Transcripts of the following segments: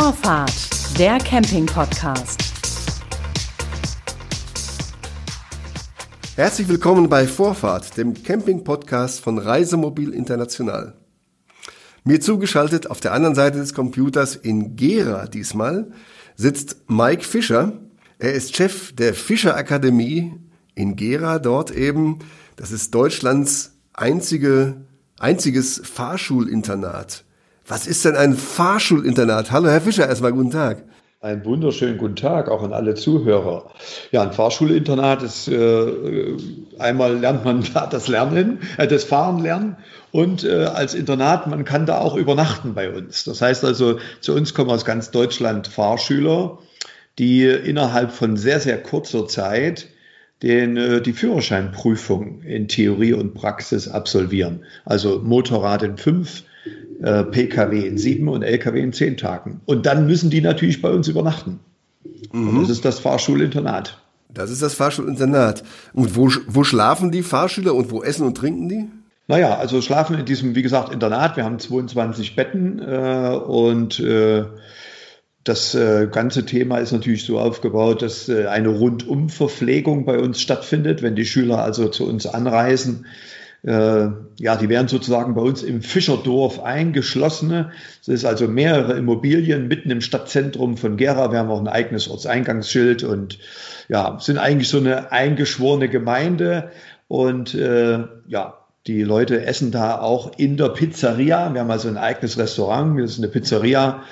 Vorfahrt, der Camping-Podcast. Herzlich willkommen bei Vorfahrt, dem Camping-Podcast von Reisemobil International. Mir zugeschaltet auf der anderen Seite des Computers in Gera diesmal sitzt Mike Fischer. Er ist Chef der Fischer Akademie in Gera, dort eben, das ist Deutschlands einzige, einziges Fahrschulinternat. Was ist denn ein Fahrschulinternat? Hallo, Herr Fischer, erstmal guten Tag. Einen wunderschönen guten Tag auch an alle Zuhörer. Ja, ein Fahrschulinternat ist äh, einmal lernt man da das Lernen, äh, das Fahren lernen und äh, als Internat man kann da auch übernachten bei uns. Das heißt also, zu uns kommen aus ganz Deutschland Fahrschüler, die innerhalb von sehr sehr kurzer Zeit den, äh, die Führerscheinprüfung in Theorie und Praxis absolvieren. Also Motorrad in fünf, äh, Pkw in sieben und Lkw in zehn Tagen. Und dann müssen die natürlich bei uns übernachten. Mhm. Und das ist das Fahrschulinternat. Das ist das Fahrschulinternat. Und wo, wo schlafen die Fahrschüler und wo essen und trinken die? Naja, also schlafen in diesem, wie gesagt, Internat. Wir haben 22 Betten äh, und äh, das äh, ganze Thema ist natürlich so aufgebaut, dass äh, eine Rundumverpflegung bei uns stattfindet, wenn die Schüler also zu uns anreisen ja, die werden sozusagen bei uns im Fischerdorf eingeschlossene. Es ist also mehrere Immobilien mitten im Stadtzentrum von Gera. Wir haben auch ein eigenes Ortseingangsschild und ja, sind eigentlich so eine eingeschworene Gemeinde und äh, ja, die Leute essen da auch in der Pizzeria. Wir haben also ein eigenes Restaurant, das ist eine Pizzeria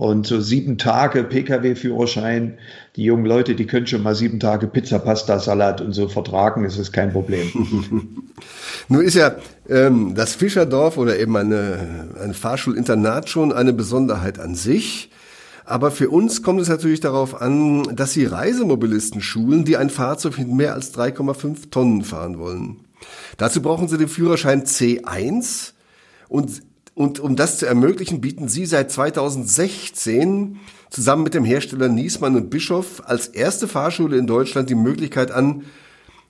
und so sieben Tage Pkw-Führerschein, die jungen Leute, die können schon mal sieben Tage Pizza, Pasta, Salat und so vertragen, ist kein Problem. Nun ist ja ähm, das Fischerdorf oder eben eine, ein Fahrschulinternat schon eine Besonderheit an sich. Aber für uns kommt es natürlich darauf an, dass sie Reisemobilisten schulen, die ein Fahrzeug mit mehr als 3,5 Tonnen fahren wollen. Dazu brauchen sie den Führerschein C1 und und um das zu ermöglichen, bieten Sie seit 2016 zusammen mit dem Hersteller Niesmann und Bischof als erste Fahrschule in Deutschland die Möglichkeit an,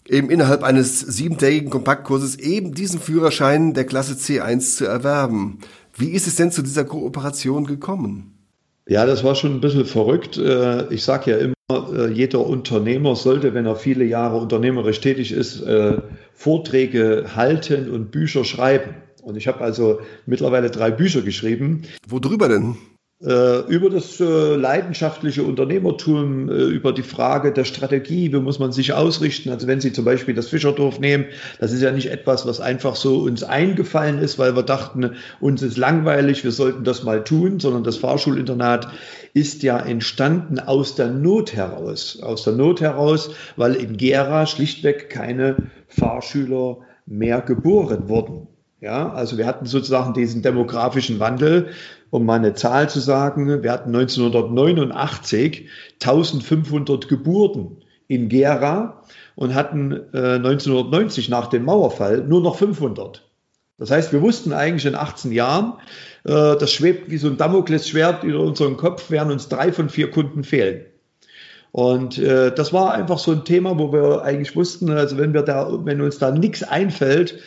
eben innerhalb eines siebentägigen Kompaktkurses eben diesen Führerschein der Klasse C1 zu erwerben. Wie ist es denn zu dieser Kooperation gekommen? Ja, das war schon ein bisschen verrückt. Äh, ich sage ja immer, äh, jeder Unternehmer sollte, wenn er viele Jahre unternehmerisch tätig ist, äh, Vorträge halten und Bücher schreiben. Und ich habe also mittlerweile drei Bücher geschrieben. Worüber denn? Äh, über das äh, leidenschaftliche Unternehmertum, äh, über die Frage der Strategie, wie muss man sich ausrichten. Also wenn Sie zum Beispiel das Fischerdorf nehmen, das ist ja nicht etwas, was einfach so uns eingefallen ist, weil wir dachten, uns ist langweilig, wir sollten das mal tun, sondern das Fahrschulinternat ist ja entstanden aus der Not heraus. Aus der Not heraus, weil in Gera schlichtweg keine Fahrschüler mehr geboren wurden. Ja, also wir hatten sozusagen diesen demografischen Wandel, um mal eine Zahl zu sagen. Wir hatten 1989 1500 Geburten in Gera und hatten äh, 1990 nach dem Mauerfall nur noch 500. Das heißt, wir wussten eigentlich in 18 Jahren, äh, das schwebt wie so ein Damoklesschwert über unseren Kopf, werden uns drei von vier Kunden fehlen. Und äh, das war einfach so ein Thema, wo wir eigentlich wussten, also wenn wir da, wenn uns da nichts einfällt,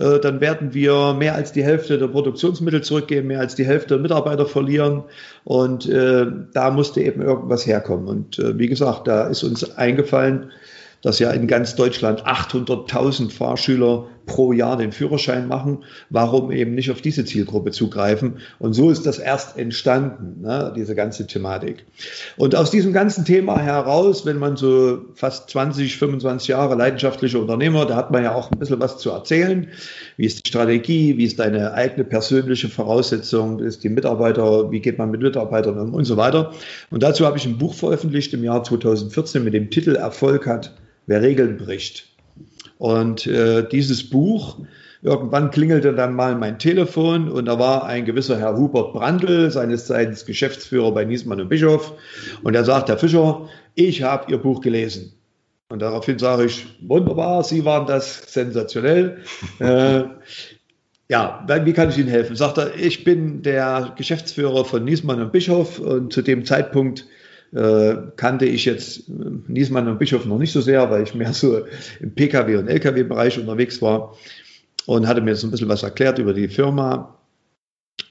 äh, dann werden wir mehr als die Hälfte der Produktionsmittel zurückgeben, mehr als die Hälfte der Mitarbeiter verlieren. Und äh, da musste eben irgendwas herkommen. Und äh, wie gesagt, da ist uns eingefallen, dass ja in ganz Deutschland 800.000 Fahrschüler pro Jahr den Führerschein machen. Warum eben nicht auf diese Zielgruppe zugreifen? Und so ist das erst entstanden, ne, diese ganze Thematik. Und aus diesem ganzen Thema heraus, wenn man so fast 20, 25 Jahre leidenschaftlicher Unternehmer, da hat man ja auch ein bisschen was zu erzählen. Wie ist die Strategie? Wie ist deine eigene persönliche Voraussetzung? Ist die Mitarbeiter? Wie geht man mit Mitarbeitern um und so weiter? Und dazu habe ich ein Buch veröffentlicht im Jahr 2014 mit dem Titel Erfolg hat wer Regeln bricht. Und äh, dieses Buch, irgendwann klingelte dann mal mein Telefon und da war ein gewisser Herr Hubert Brandl, seines Zeichens Geschäftsführer bei Niesmann und Bischof. Und er sagt, Herr Fischer, ich habe Ihr Buch gelesen. Und daraufhin sage ich, wunderbar, Sie waren das sensationell. äh, ja, wie kann ich Ihnen helfen? Sagt er, ich bin der Geschäftsführer von Niesmann und Bischof und zu dem Zeitpunkt äh, kannte ich jetzt äh, Niesmann und Bischof noch nicht so sehr, weil ich mehr so im Pkw- und Lkw-Bereich unterwegs war und hatte mir so ein bisschen was erklärt über die Firma.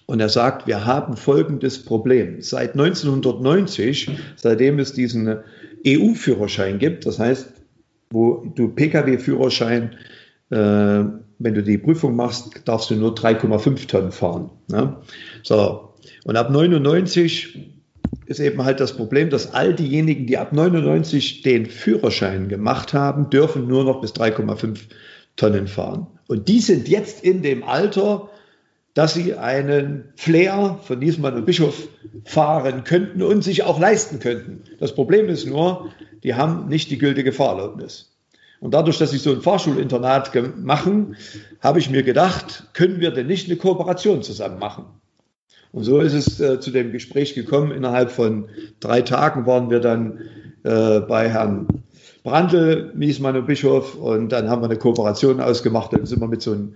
Und er sagt, wir haben folgendes Problem. Seit 1990, seitdem es diesen EU-Führerschein gibt, das heißt, wo du Pkw-Führerschein, äh, wenn du die Prüfung machst, darfst du nur 3,5 Tonnen fahren. Ne? So. Und ab 99 ist eben halt das Problem, dass all diejenigen, die ab 99 den Führerschein gemacht haben, dürfen nur noch bis 3,5 Tonnen fahren. Und die sind jetzt in dem Alter, dass sie einen Flair von Niesmann und Bischof fahren könnten und sich auch leisten könnten. Das Problem ist nur, die haben nicht die gültige Fahrerlaubnis. Und dadurch, dass sie so ein Fahrschulinternat machen, habe ich mir gedacht, können wir denn nicht eine Kooperation zusammen machen? Und so ist es äh, zu dem Gespräch gekommen. Innerhalb von drei Tagen waren wir dann äh, bei Herrn Brandl, Miesmann und Bischof und dann haben wir eine Kooperation ausgemacht. Dann sind wir mit so einem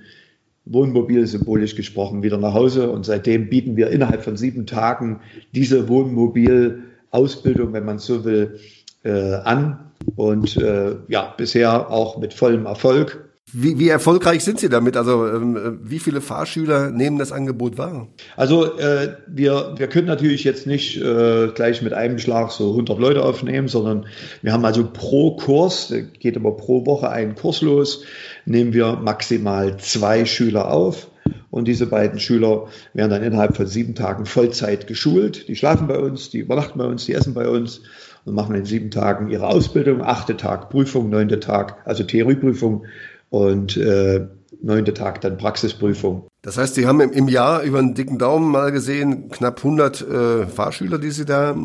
Wohnmobil, symbolisch gesprochen, wieder nach Hause. Und seitdem bieten wir innerhalb von sieben Tagen diese Wohnmobilausbildung, wenn man so will, äh, an. Und äh, ja, bisher auch mit vollem Erfolg. Wie, wie erfolgreich sind Sie damit? Also ähm, wie viele Fahrschüler nehmen das Angebot wahr? Also äh, wir, wir können natürlich jetzt nicht äh, gleich mit einem Schlag so 100 Leute aufnehmen, sondern wir haben also pro Kurs, geht aber pro Woche einen Kurs los, nehmen wir maximal zwei Schüler auf. Und diese beiden Schüler werden dann innerhalb von sieben Tagen Vollzeit geschult. Die schlafen bei uns, die übernachten bei uns, die essen bei uns und machen in sieben Tagen ihre Ausbildung. Achte Tag Prüfung, neunte Tag, also Theorieprüfung und äh, neunte Tag dann Praxisprüfung. Das heißt, Sie haben im, Jahr über einen dicken Daumen mal gesehen, knapp 100 äh, Fahrschüler, die Sie da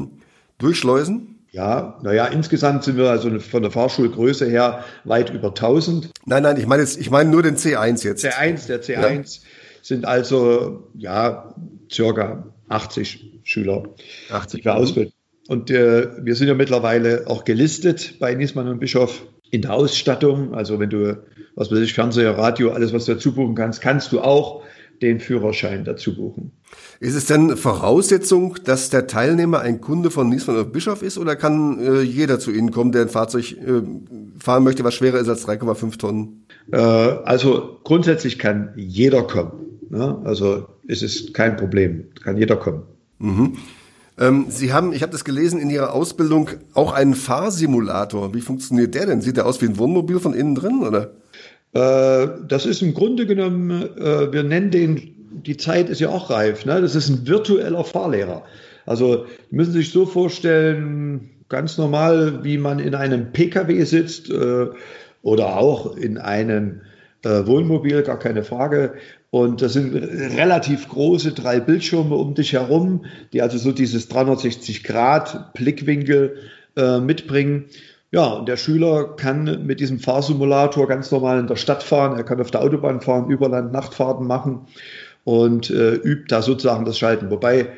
durchschleusen? Ja, naja, insgesamt sind wir also von der Fahrschulgröße her weit über 1000. Nein, nein, ich meine jetzt, ich meine nur den C1 jetzt. C1, der C1 ja. sind also, ja, circa 80 Schüler. 80 für Ausbildung. Und äh, wir sind ja mittlerweile auch gelistet bei Niesmann und Bischof in der Ausstattung. Also wenn du, was weiß ich, Fernseher, Radio, alles, was du dazu buchen kannst, kannst du auch den Führerschein dazu buchen. Ist es denn Voraussetzung, dass der Teilnehmer ein Kunde von Niesmann und Bischof ist oder kann äh, jeder zu Ihnen kommen, der ein Fahrzeug äh, fahren möchte, was schwerer ist als 3,5 Tonnen? Äh, also grundsätzlich kann jeder kommen. Ne? Also es ist kein Problem, kann jeder kommen. Mhm. Ähm, Sie haben, ich habe das gelesen, in Ihrer Ausbildung auch einen Fahrsimulator. Wie funktioniert der denn? Sieht der aus wie ein Wohnmobil von innen drin, oder? Äh, das ist im Grunde genommen, äh, wir nennen den, die Zeit ist ja auch reif, ne? das ist ein virtueller Fahrlehrer. Also müssen Sie sich so vorstellen, ganz normal, wie man in einem Pkw sitzt äh, oder auch in einem Wohnmobil, gar keine Frage. Und das sind relativ große drei Bildschirme um dich herum, die also so dieses 360 Grad Blickwinkel äh, mitbringen. Ja, und der Schüler kann mit diesem Fahrsimulator ganz normal in der Stadt fahren, er kann auf der Autobahn fahren, Überland, Nachtfahrten machen und äh, übt da sozusagen das Schalten. Wobei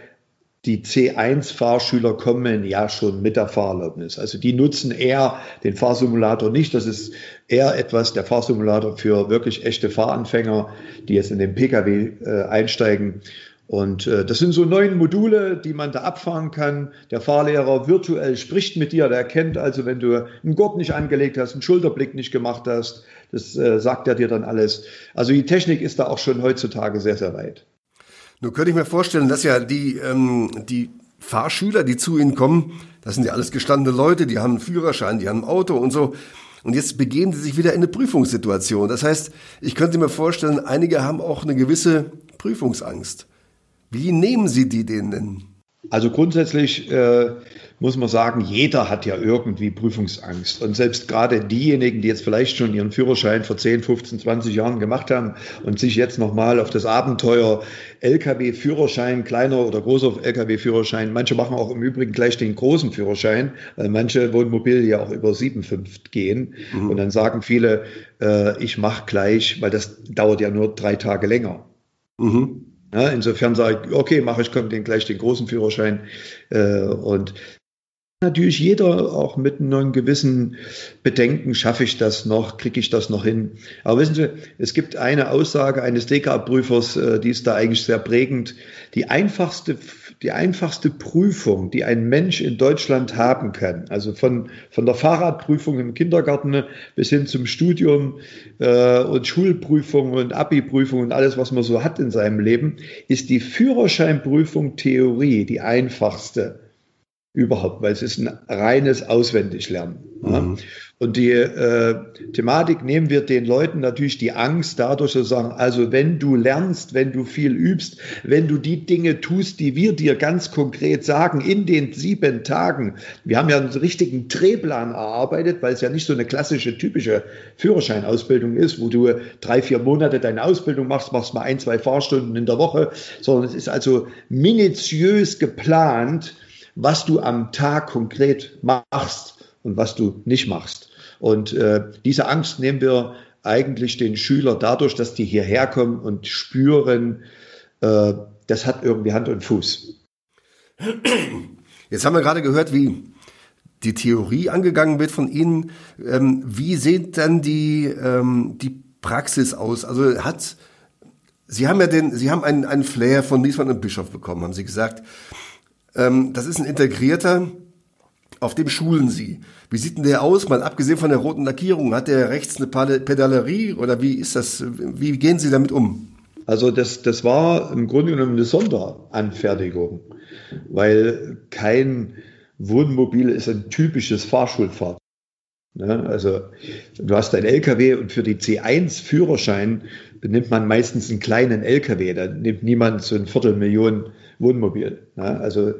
die C1-Fahrschüler kommen ja schon mit der Fahrerlaubnis. Also die nutzen eher den Fahrsimulator nicht. Das ist eher etwas, der Fahrsimulator für wirklich echte Fahranfänger, die jetzt in den Pkw äh, einsteigen. Und äh, das sind so neun Module, die man da abfahren kann. Der Fahrlehrer virtuell spricht mit dir. Der erkennt also, wenn du einen Gurt nicht angelegt hast, einen Schulterblick nicht gemacht hast, das äh, sagt er dir dann alles. Also die Technik ist da auch schon heutzutage sehr, sehr weit. Nun könnte ich mir vorstellen, dass ja die, ähm, die Fahrschüler, die zu Ihnen kommen, das sind ja alles gestandene Leute, die haben einen Führerschein, die haben ein Auto und so. Und jetzt begeben sie sich wieder in eine Prüfungssituation. Das heißt, ich könnte mir vorstellen, einige haben auch eine gewisse Prüfungsangst. Wie nehmen Sie die denen? Also grundsätzlich äh, muss man sagen, jeder hat ja irgendwie Prüfungsangst. Und selbst gerade diejenigen, die jetzt vielleicht schon ihren Führerschein vor 10, 15, 20 Jahren gemacht haben und sich jetzt nochmal auf das Abenteuer Lkw-Führerschein, kleiner oder großer Lkw-Führerschein, manche machen auch im Übrigen gleich den großen Führerschein, weil manche Wohnmobile ja auch über 7,5 gehen. Mhm. Und dann sagen viele, äh, ich mache gleich, weil das dauert ja nur drei Tage länger. Mhm. Ja, insofern sage ich, okay, mache ich den gleich den großen Führerschein. Äh, und natürlich jeder auch mit einem gewissen Bedenken, schaffe ich das noch, kriege ich das noch hin. Aber wissen Sie, es gibt eine Aussage eines DK-Prüfers, äh, die ist da eigentlich sehr prägend. Die einfachste die einfachste Prüfung, die ein Mensch in Deutschland haben kann. Also von, von der Fahrradprüfung im Kindergarten bis hin zum Studium äh, und Schulprüfung und Abi-Prüfung und alles, was man so hat in seinem Leben, ist die Führerscheinprüfung Theorie die einfachste überhaupt, weil es ist ein reines Auswendiglernen. Mhm. Und die äh, Thematik nehmen wir den Leuten natürlich die Angst dadurch zu sagen, also wenn du lernst, wenn du viel übst, wenn du die Dinge tust, die wir dir ganz konkret sagen, in den sieben Tagen, wir haben ja einen richtigen Drehplan erarbeitet, weil es ja nicht so eine klassische, typische Führerscheinausbildung ist, wo du drei, vier Monate deine Ausbildung machst, machst mal ein, zwei Fahrstunden in der Woche, sondern es ist also minutiös geplant, was du am Tag konkret machst und was du nicht machst. Und äh, diese Angst nehmen wir eigentlich den Schüler dadurch, dass die hierher kommen und spüren, äh, das hat irgendwie Hand und Fuß. Jetzt haben wir gerade gehört, wie die Theorie angegangen wird von Ihnen. Ähm, wie sieht dann die, ähm, die Praxis aus? Also hat, Sie haben ja den, Sie haben einen, einen Flair von Niesmann und Bischof bekommen, haben Sie gesagt. Ähm, das ist ein integrierter, auf dem schulen Sie. Wie sieht denn der aus? Mal abgesehen von der roten Lackierung, hat der rechts eine Pedalerie oder wie ist das? Wie gehen Sie damit um? Also das, das war im Grunde genommen eine Sonderanfertigung, weil kein Wohnmobil ist ein typisches Fahrschulfahrzeug. Ne? Also du hast ein LKW und für die C1-Führerschein nimmt man meistens einen kleinen LKW. Da nimmt niemand so ein Viertelmillion Wohnmobil. Ne? Also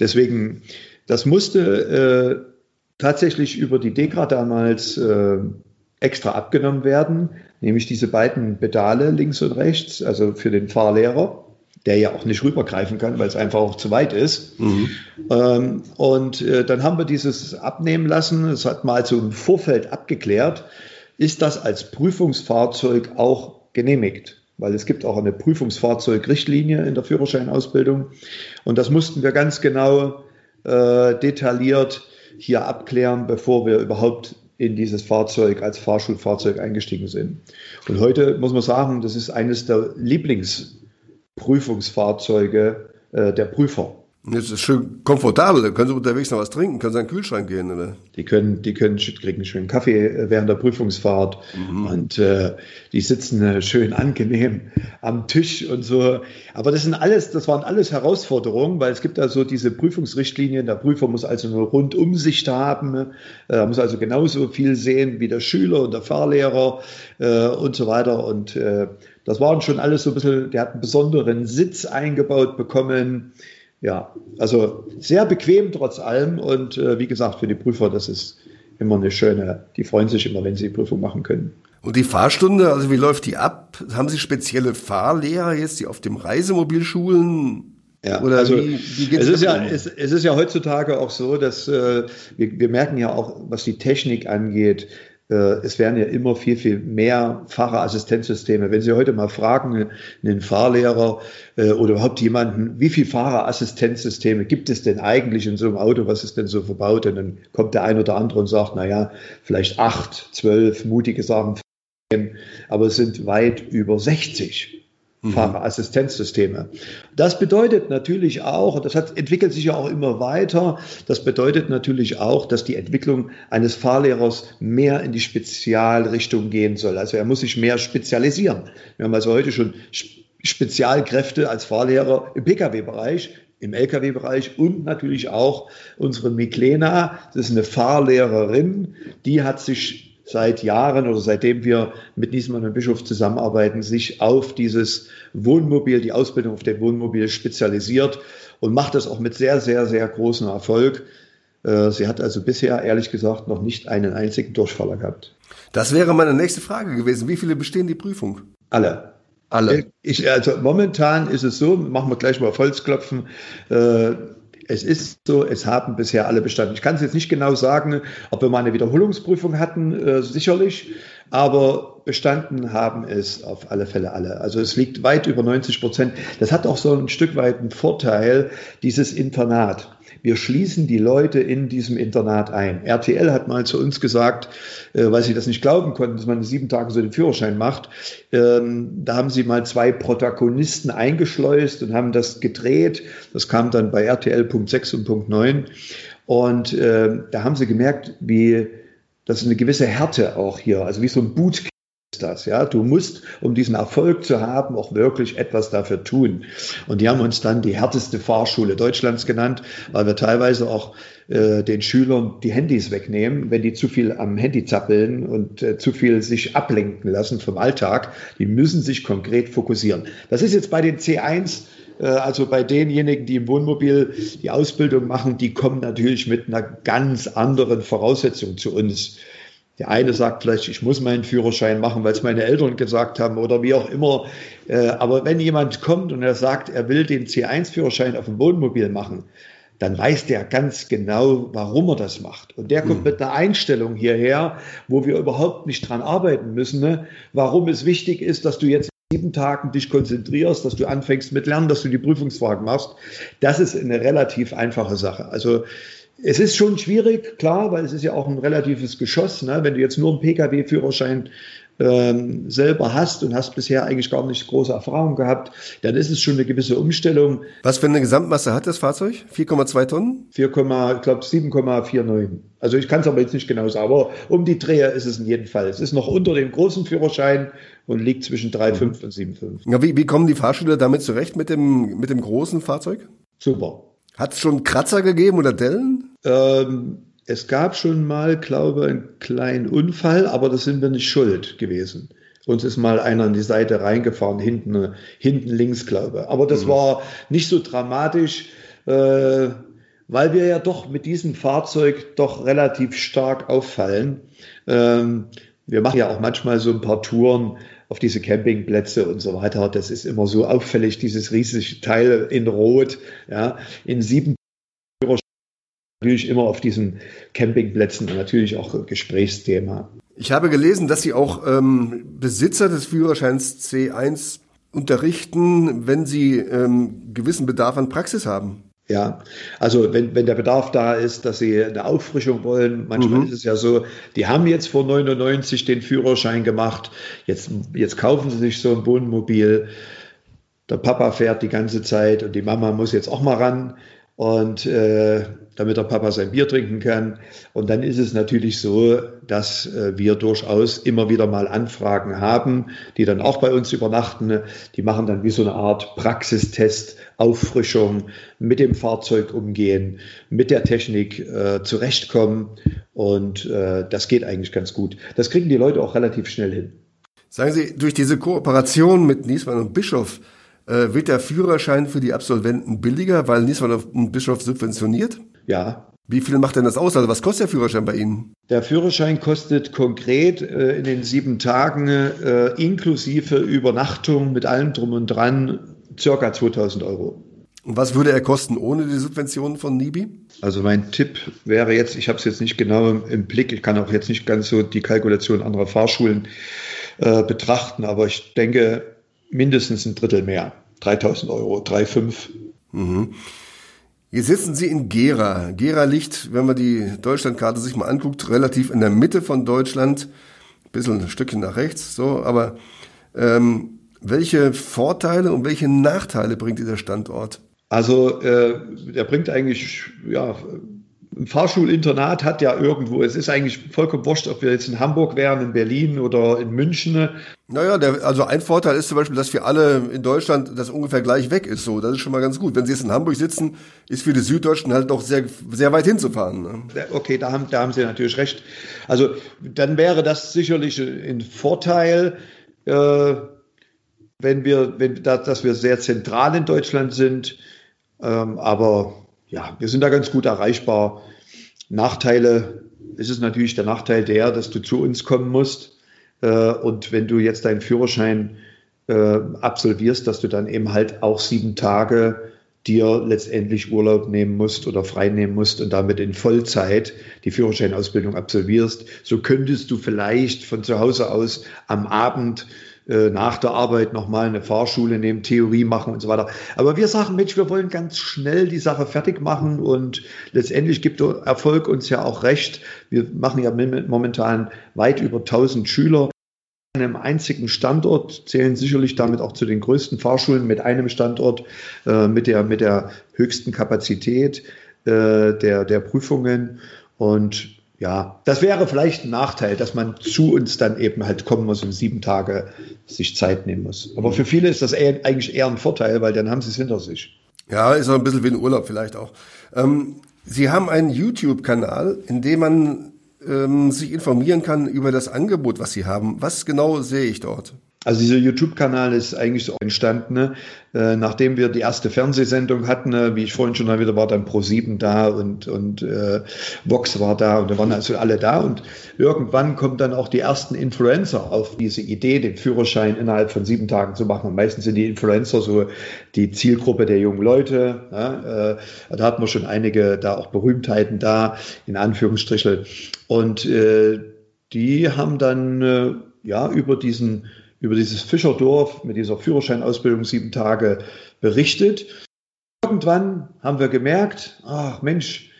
deswegen, das musste äh, tatsächlich über die DEKRA damals äh, extra abgenommen werden, nämlich diese beiden Pedale links und rechts, also für den Fahrlehrer, der ja auch nicht rübergreifen kann, weil es einfach auch zu weit ist. Mhm. Ähm, und äh, dann haben wir dieses abnehmen lassen. Es hat mal so im Vorfeld abgeklärt, ist das als Prüfungsfahrzeug auch genehmigt? Weil es gibt auch eine Prüfungsfahrzeugrichtlinie in der Führerscheinausbildung. Und das mussten wir ganz genau äh, detailliert hier abklären, bevor wir überhaupt in dieses Fahrzeug als Fahrschulfahrzeug eingestiegen sind. Und heute muss man sagen, das ist eines der Lieblingsprüfungsfahrzeuge äh, der Prüfer. Das ist schön komfortabel. Da können Sie unterwegs noch was trinken, können Sie in den Kühlschrank gehen, oder? Die können, die können, kriegen einen schönen Kaffee äh, während der Prüfungsfahrt mhm. und äh, die sitzen äh, schön angenehm am Tisch und so. Aber das sind alles, das waren alles Herausforderungen, weil es gibt also diese Prüfungsrichtlinien. Der Prüfer muss also eine Rundumsicht haben, äh, er muss also genauso viel sehen wie der Schüler und der Fahrlehrer äh, und so weiter. Und äh, das waren schon alles so ein bisschen, der hat einen besonderen Sitz eingebaut bekommen ja, also sehr bequem trotz allem und äh, wie gesagt, für die Prüfer, das ist immer eine schöne, die freuen sich immer, wenn sie die Prüfung machen können. Und die Fahrstunde, also wie läuft die ab? Haben Sie spezielle Fahrlehrer jetzt, die auf dem Reisemobil schulen? Ja, Oder also wie, wie es, ist ja, es, es, ist ja heutzutage auch so, dass äh, wir, wir merken ja auch, was die Technik angeht, es werden ja immer viel, viel mehr Fahrerassistenzsysteme. Wenn Sie heute mal fragen, einen Fahrlehrer äh, oder überhaupt jemanden, wie viele Fahrerassistenzsysteme gibt es denn eigentlich in so einem Auto, was ist denn so verbaut? Und dann kommt der ein oder andere und sagt, na ja, vielleicht acht, zwölf, mutige Sachen, aber es sind weit über 60. Mhm. Fahrerassistenzsysteme. Das bedeutet natürlich auch, das hat, entwickelt sich ja auch immer weiter, das bedeutet natürlich auch, dass die Entwicklung eines Fahrlehrers mehr in die Spezialrichtung gehen soll. Also er muss sich mehr spezialisieren. Wir haben also heute schon Spezialkräfte als Fahrlehrer im Pkw-Bereich, im Lkw-Bereich und natürlich auch unsere Miklena, das ist eine Fahrlehrerin, die hat sich seit Jahren oder seitdem wir mit Niesmann und Bischof zusammenarbeiten, sich auf dieses Wohnmobil, die Ausbildung auf dem Wohnmobil spezialisiert und macht das auch mit sehr, sehr, sehr großem Erfolg. Äh, sie hat also bisher, ehrlich gesagt, noch nicht einen einzigen Durchfaller gehabt. Das wäre meine nächste Frage gewesen. Wie viele bestehen die Prüfung? Alle. Alle. Ich, also momentan ist es so, machen wir gleich mal auf Holzklopfen, äh, es ist so, es haben bisher alle bestanden. Ich kann es jetzt nicht genau sagen, ob wir mal eine Wiederholungsprüfung hatten, äh, sicherlich. aber bestanden haben es auf alle Fälle alle. Also es liegt weit über 90 Prozent. Das hat auch so ein Stück weit einen Vorteil, dieses Internat. Wir schließen die Leute in diesem Internat ein. RTL hat mal zu uns gesagt, äh, weil sie das nicht glauben konnten, dass man in sieben Tagen so den Führerschein macht. Ähm, da haben sie mal zwei Protagonisten eingeschleust und haben das gedreht. Das kam dann bei RTL Punkt 6 und Punkt 9. Und äh, da haben sie gemerkt, wie das ist eine gewisse Härte auch hier, also wie so ein Bootcamp das, ja. Du musst, um diesen Erfolg zu haben, auch wirklich etwas dafür tun. Und die haben uns dann die härteste Fahrschule Deutschlands genannt, weil wir teilweise auch äh, den Schülern die Handys wegnehmen, wenn die zu viel am Handy zappeln und äh, zu viel sich ablenken lassen vom Alltag. Die müssen sich konkret fokussieren. Das ist jetzt bei den C1 äh, also bei denjenigen, die im Wohnmobil die Ausbildung machen, die kommen natürlich mit einer ganz anderen Voraussetzung zu uns. Der eine sagt vielleicht, ich muss meinen Führerschein machen, weil es meine Eltern gesagt haben oder wie auch immer. Äh, aber wenn jemand kommt und er sagt, er will den C1-Führerschein auf dem Wohnmobil machen, dann weiß der ganz genau, warum er das macht. Und der kommt mhm. mit einer Einstellung hierher, wo wir überhaupt nicht dran arbeiten müssen, ne? warum es wichtig ist, dass du jetzt sieben Tagen dich konzentrierst, dass du anfängst mit Lernen, dass du die Prüfungsfragen machst. Das ist eine relativ einfache Sache. Also es ist schon schwierig, klar, weil es ist ja auch ein relatives Geschoss. Ne? Wenn du jetzt nur einen Pkw-Führerschein ähm, selber hast und hast bisher eigentlich gar nicht große Erfahrung gehabt, dann ist es schon eine gewisse Umstellung. Was für eine Gesamtmasse hat das Fahrzeug? 4,2 Tonnen? 4, ich glaube 7,49. Also ich kann es aber jetzt nicht genau sagen, aber um die Dreher ist es in jedem Fall. Es ist noch unter dem großen Führerschein und liegt zwischen 3,5 mhm. und 7,5. Ja, wie, wie kommen die Fahrschüler damit zurecht mit dem, mit dem großen Fahrzeug? Super. Hat es schon Kratzer gegeben oder Dellen? Ähm, es gab schon mal, glaube ich, einen kleinen Unfall, aber das sind wir nicht schuld gewesen. Uns ist mal einer an die Seite reingefahren, hinten, hinten links, glaube ich. Aber das mhm. war nicht so dramatisch, äh, weil wir ja doch mit diesem Fahrzeug doch relativ stark auffallen. Ähm, wir machen ja auch manchmal so ein paar Touren auf diese Campingplätze und so weiter. Das ist immer so auffällig, dieses riesige Teil in Rot, ja, in sieben natürlich immer auf diesen Campingplätzen und natürlich auch Gesprächsthema. Ich habe gelesen, dass Sie auch ähm, Besitzer des Führerscheins C1 unterrichten, wenn sie ähm, gewissen Bedarf an Praxis haben. Ja, also wenn, wenn der Bedarf da ist, dass sie eine Auffrischung wollen, manchmal mhm. ist es ja so, die haben jetzt vor 99 den Führerschein gemacht, jetzt, jetzt kaufen sie sich so ein Wohnmobil, der Papa fährt die ganze Zeit und die Mama muss jetzt auch mal ran und äh, damit der Papa sein Bier trinken kann. Und dann ist es natürlich so, dass äh, wir durchaus immer wieder mal Anfragen haben, die dann auch bei uns übernachten. Die machen dann wie so eine Art Praxistest, Auffrischung, mit dem Fahrzeug umgehen, mit der Technik äh, zurechtkommen. Und äh, das geht eigentlich ganz gut. Das kriegen die Leute auch relativ schnell hin. Sagen Sie, durch diese Kooperation mit Niesmann und Bischof, äh, wird der Führerschein für die Absolventen billiger, weil Niesmann und Bischof subventioniert? Ja. Wie viel macht denn das aus? Also was kostet der Führerschein bei Ihnen? Der Führerschein kostet konkret äh, in den sieben Tagen äh, inklusive Übernachtung mit allem drum und dran circa 2000 Euro. Und was würde er kosten ohne die Subventionen von NIBI? Also mein Tipp wäre jetzt, ich habe es jetzt nicht genau im, Blick, ich kann auch jetzt nicht ganz so die Kalkulation anderer Fahrschulen äh, betrachten, aber ich denke mindestens ein Drittel mehr. 3000 Euro, 3,5. Mhm. Jetzt sitzen Sie in Gera. Gera liegt, wenn man die Deutschlandkarte sich mal anguckt, relativ in der Mitte von Deutschland. Ein bisschen ein Stückchen nach rechts, so. Aber ähm, welche Vorteile und welche Nachteile bringt dieser Standort? Also äh, der bringt eigentlich ja, ein Fahrschulinternat hat ja irgendwo, es ist eigentlich vollkommen wurscht, ob wir jetzt in Hamburg wären, in Berlin oder in München. Naja, der, also ein Vorteil ist zum Beispiel, dass wir alle in Deutschland das ungefähr gleich weg ist. So, das ist schon mal ganz gut. Wenn Sie jetzt in Hamburg sitzen, ist für die Süddeutschen halt doch sehr, sehr weit hinzufahren. Ne? Okay, da haben, da haben Sie natürlich recht. Also dann wäre das sicherlich ein Vorteil, äh, wenn wir, wenn da, dass wir sehr zentral in Deutschland sind. Ähm, aber ja, wir sind da ganz gut erreichbar. Nachteile ist es natürlich der Nachteil der, dass du zu uns kommen musst. Äh, und wenn du jetzt deinen Führerschein äh, absolvierst, dass du dann eben halt auch sieben Tage dir letztendlich Urlaub nehmen musst oder frei nehmen musst und damit in Vollzeit die Führerscheinausbildung absolvierst. So könntest du vielleicht von zu Hause aus am Abend äh, nach der Arbeit nochmal eine Fahrschule nehmen, Theorie machen und so weiter. Aber wir sagen, Mensch, wir wollen ganz schnell die Sache fertig machen und letztendlich gibt Erfolg uns ja auch recht. Wir machen ja momentan weit über 1000 Schüler einem einzigen Standort, zählen sicherlich damit auch zu den größten Fahrschulen mit einem Standort, äh, mit, der, mit der höchsten Kapazität äh, der, der Prüfungen. Und ja, das wäre vielleicht ein Nachteil, dass man zu uns dann eben halt kommen muss und sieben Tage sich Zeit nehmen muss. Aber für viele ist das eigentlich eher ein Vorteil, weil dann haben sie es hinter sich. Ja, ist auch ein bisschen wie ein Urlaub vielleicht auch. Ähm, sie haben einen YouTube-Kanal, in dem man ähm, sich informieren kann über das Angebot, was Sie haben. Was genau sehe ich dort? Also dieser YouTube-Kanal ist eigentlich so entstanden, ne? äh, nachdem wir die erste Fernsehsendung hatten, ne? wie ich vorhin schon wieder war, dann Pro7 da und, und äh, Vox war da und da waren also alle da und irgendwann kommen dann auch die ersten Influencer auf diese Idee, den Führerschein innerhalb von sieben Tagen zu machen. Und meistens sind die Influencer so die Zielgruppe der jungen Leute. Ja? Äh, da hatten wir schon einige da auch Berühmtheiten da, in Anführungsstrichen. Und äh, die haben dann äh, ja über diesen über dieses Fischerdorf mit dieser Führerscheinausbildung sieben Tage berichtet. Irgendwann haben wir gemerkt, ach Mensch,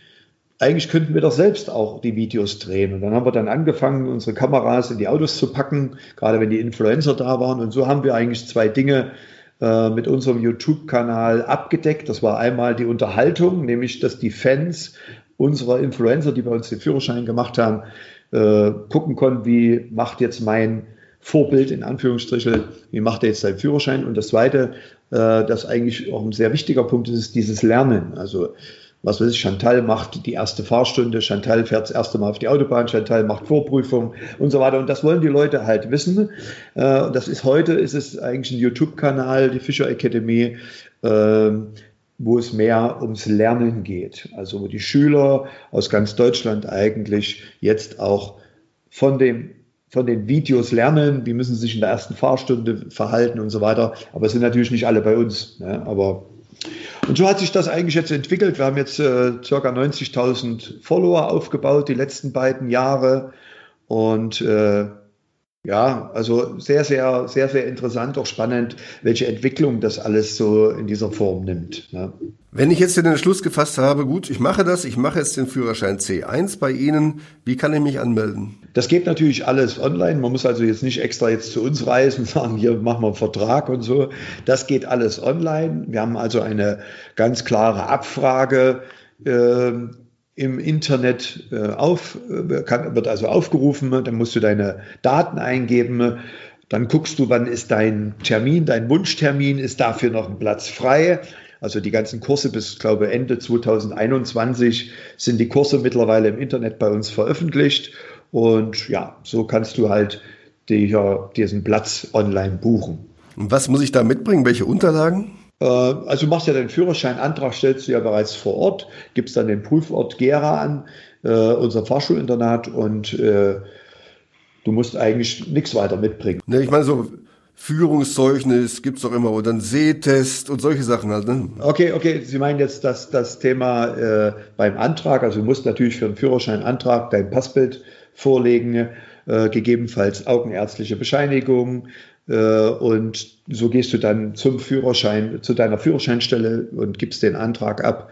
eigentlich könnten wir doch selbst auch die Videos drehen. Und dann haben wir dann angefangen, unsere Kameras in die Autos zu packen, gerade wenn die Influencer da waren. Und so haben wir eigentlich zwei Dinge äh, mit unserem YouTube-Kanal abgedeckt. Das war einmal die Unterhaltung, nämlich dass die Fans unserer Influencer, die bei uns den Führerschein gemacht haben, äh, gucken konnten, wie macht jetzt mein Vorbild in Anführungsstrichen, wie macht er jetzt seinen Führerschein? Und das Zweite, äh, das eigentlich auch ein sehr wichtiger Punkt ist, ist dieses Lernen. Also was weiß ich, Chantal macht die erste Fahrstunde, Chantal fährt das erste Mal auf die Autobahn, Chantal macht Vorprüfung und so weiter. Und das wollen die Leute halt wissen. Äh, das ist heute, ist es eigentlich ein YouTube-Kanal, die Fischer Academy, äh, wo es mehr ums Lernen geht. Also wo die Schüler aus ganz Deutschland eigentlich jetzt auch von dem von den Videos lernen, wie müssen sie sich in der ersten Fahrstunde verhalten und so weiter. Aber es sind natürlich nicht alle bei uns. Ne? Aber und so hat sich das eigentlich jetzt entwickelt. Wir haben jetzt äh, ca. 90.000 Follower aufgebaut die letzten beiden Jahre und äh, ja, also sehr, sehr, sehr, sehr interessant, auch spannend, welche Entwicklung das alles so in dieser Form nimmt. Ne? Wenn ich jetzt den Entschluss gefasst habe, gut, ich mache das, ich mache jetzt den Führerschein C1 bei Ihnen, wie kann ich mich anmelden? Das geht natürlich alles online. Man muss also jetzt nicht extra jetzt zu uns reisen und sagen, hier machen wir einen Vertrag und so. Das geht alles online. Wir haben also eine ganz klare Abfrage. Äh, im Internet äh, auf, äh, kann, wird also aufgerufen, dann musst du deine Daten eingeben, dann guckst du, wann ist dein Termin, dein Wunschtermin, ist dafür noch ein Platz frei. Also die ganzen Kurse bis, glaube Ende 2021 sind die Kurse mittlerweile im Internet bei uns veröffentlicht. Und ja, so kannst du halt die, diesen Platz online buchen. Und was muss ich da mitbringen? Welche Unterlagen? Äh, also du machst ja den Führerscheinantrag, stellst du ja bereits vor Ort, gibst dann den Prüfort Gera an, äh, unser Fahrschulinternat und äh, du musst eigentlich nichts weiter mitbringen. Ne, ich meine so Führungszeugnis gibt's doch immer oder ein Sehtest und solche Sachen halt. Ne? Okay, okay, Sie meinen jetzt das, das Thema äh, beim Antrag, also du musst natürlich für einen Führerscheinantrag dein Passbild vorlegen, äh, gegebenenfalls augenärztliche Bescheinigung, und so gehst du dann zum Führerschein, zu deiner Führerscheinstelle und gibst den Antrag ab.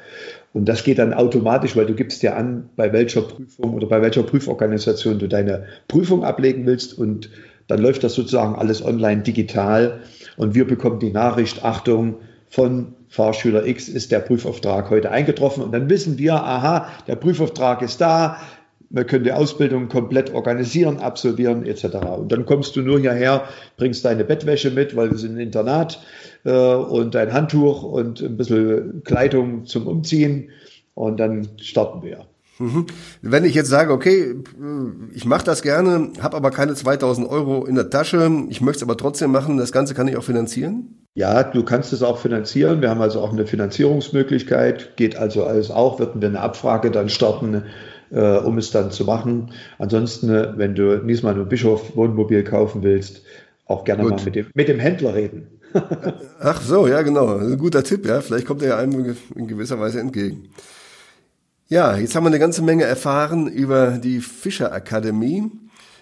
Und das geht dann automatisch, weil du gibst dir an, bei welcher Prüfung oder bei welcher Prüforganisation du deine Prüfung ablegen willst. Und dann läuft das sozusagen alles online digital. Und wir bekommen die Nachricht, Achtung, von Fahrschüler X ist der Prüfauftrag heute eingetroffen. Und dann wissen wir, aha, der Prüfauftrag ist da, man können die Ausbildung komplett organisieren, absolvieren etc. Und dann kommst du nur hierher, bringst deine Bettwäsche mit, weil wir sind ein Internat äh, und dein Handtuch und ein bisschen Kleidung zum Umziehen und dann starten wir. Mhm. Wenn ich jetzt sage, okay, ich mache das gerne, habe aber keine 2000 Euro in der Tasche, ich möchte es aber trotzdem machen, das Ganze kann ich auch finanzieren? Ja, du kannst es auch finanzieren. Wir haben also auch eine Finanzierungsmöglichkeit, geht also alles auch, würden wir eine Abfrage dann starten äh, um es dann zu machen. Ansonsten, wenn du Niesmann und Bischof Wohnmobil kaufen willst, auch gerne Gut. mal mit dem, mit dem Händler reden. Ach so, ja genau. Ein guter Tipp, ja. Vielleicht kommt er ja einem in gewisser Weise entgegen. Ja, jetzt haben wir eine ganze Menge erfahren über die Fischer Akademie.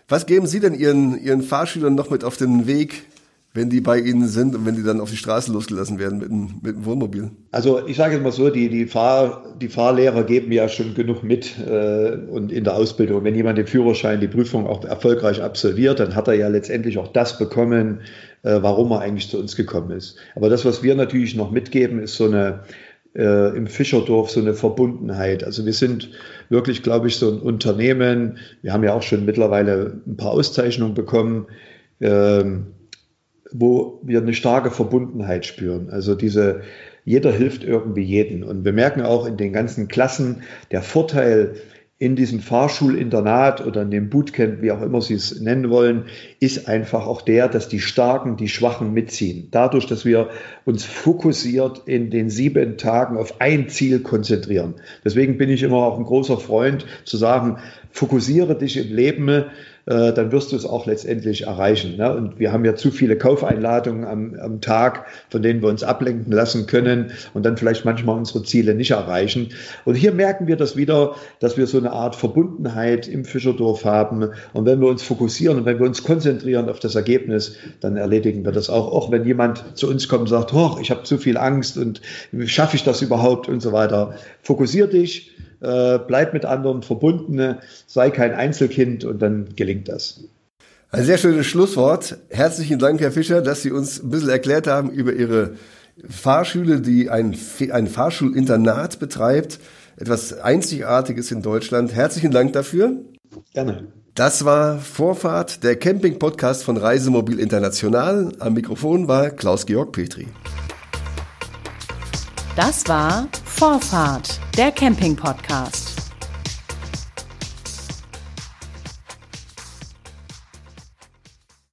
Was geben Sie denn Ihren, Ihren Fahrschülern noch mit auf den Weg, wenn die bei Ihnen sind und wenn die dann auf die Straße losgelassen werden mit dem, mit dem Wohnmobil? Also ich sage jetzt mal so, die, die, Fahr, die Fahrlehrer geben ja schon genug mit äh, und in der Ausbildung. Wenn jemand den Führerschein, die Prüfung auch erfolgreich absolviert, dann hat er ja letztendlich auch das bekommen, äh, warum er eigentlich zu uns gekommen ist. Aber das, was wir natürlich noch mitgeben, ist so eine äh, im Fischerdorf so eine Verbundenheit. Also wir sind wirklich, glaube ich, so ein Unternehmen. Wir haben ja auch schon mittlerweile ein paar Auszeichnungen bekommen. Ähm, wo wir eine starke Verbundenheit spüren. Also diese, jeder hilft irgendwie jeden. Und wir merken auch in den ganzen Klassen, der Vorteil in diesem Fahrschulinternat oder in dem Bootcamp, wie auch immer Sie es nennen wollen, ist einfach auch der, dass die Starken die Schwachen mitziehen. Dadurch, dass wir uns fokussiert in den sieben Tagen auf ein Ziel konzentrieren. Deswegen bin ich immer auch ein großer Freund zu sagen, fokussiere dich im Leben äh, dann wirst du es auch letztendlich erreichen. Ne? Und wir haben ja zu viele Kaufeinladungen am, am Tag, von denen wir uns ablenken lassen können und dann vielleicht manchmal unsere Ziele nicht erreichen. Und hier merken wir das wieder, dass wir so eine Art Verbundenheit im Fischerdorf haben. Und wenn wir uns fokussieren und wenn wir uns konzentrieren auf das Ergebnis, dann erledigen wir das auch. Auch wenn jemand zu uns kommt und sagt, ich habe zu viel Angst und schaffe ich das überhaupt und so weiter. Fokussier dich äh, bleib mit anderen verbunden, sei kein Einzelkind und dann gelingt das. Ein sehr schönes Schlusswort. Herzlichen Dank, Herr Fischer, dass Sie uns ein bisschen erklärt haben über Ihre Fahrschule, die ein, ein Fahrschulinternat betreibt. Etwas Einzigartiges in Deutschland. Herzlichen Dank dafür. Gerne. Das war Vorfahrt, der Camping-Podcast von Reisemobil International. Am Mikrofon war Klaus-Georg Petri. Das war Vorfahrt, der Camping-Podcast.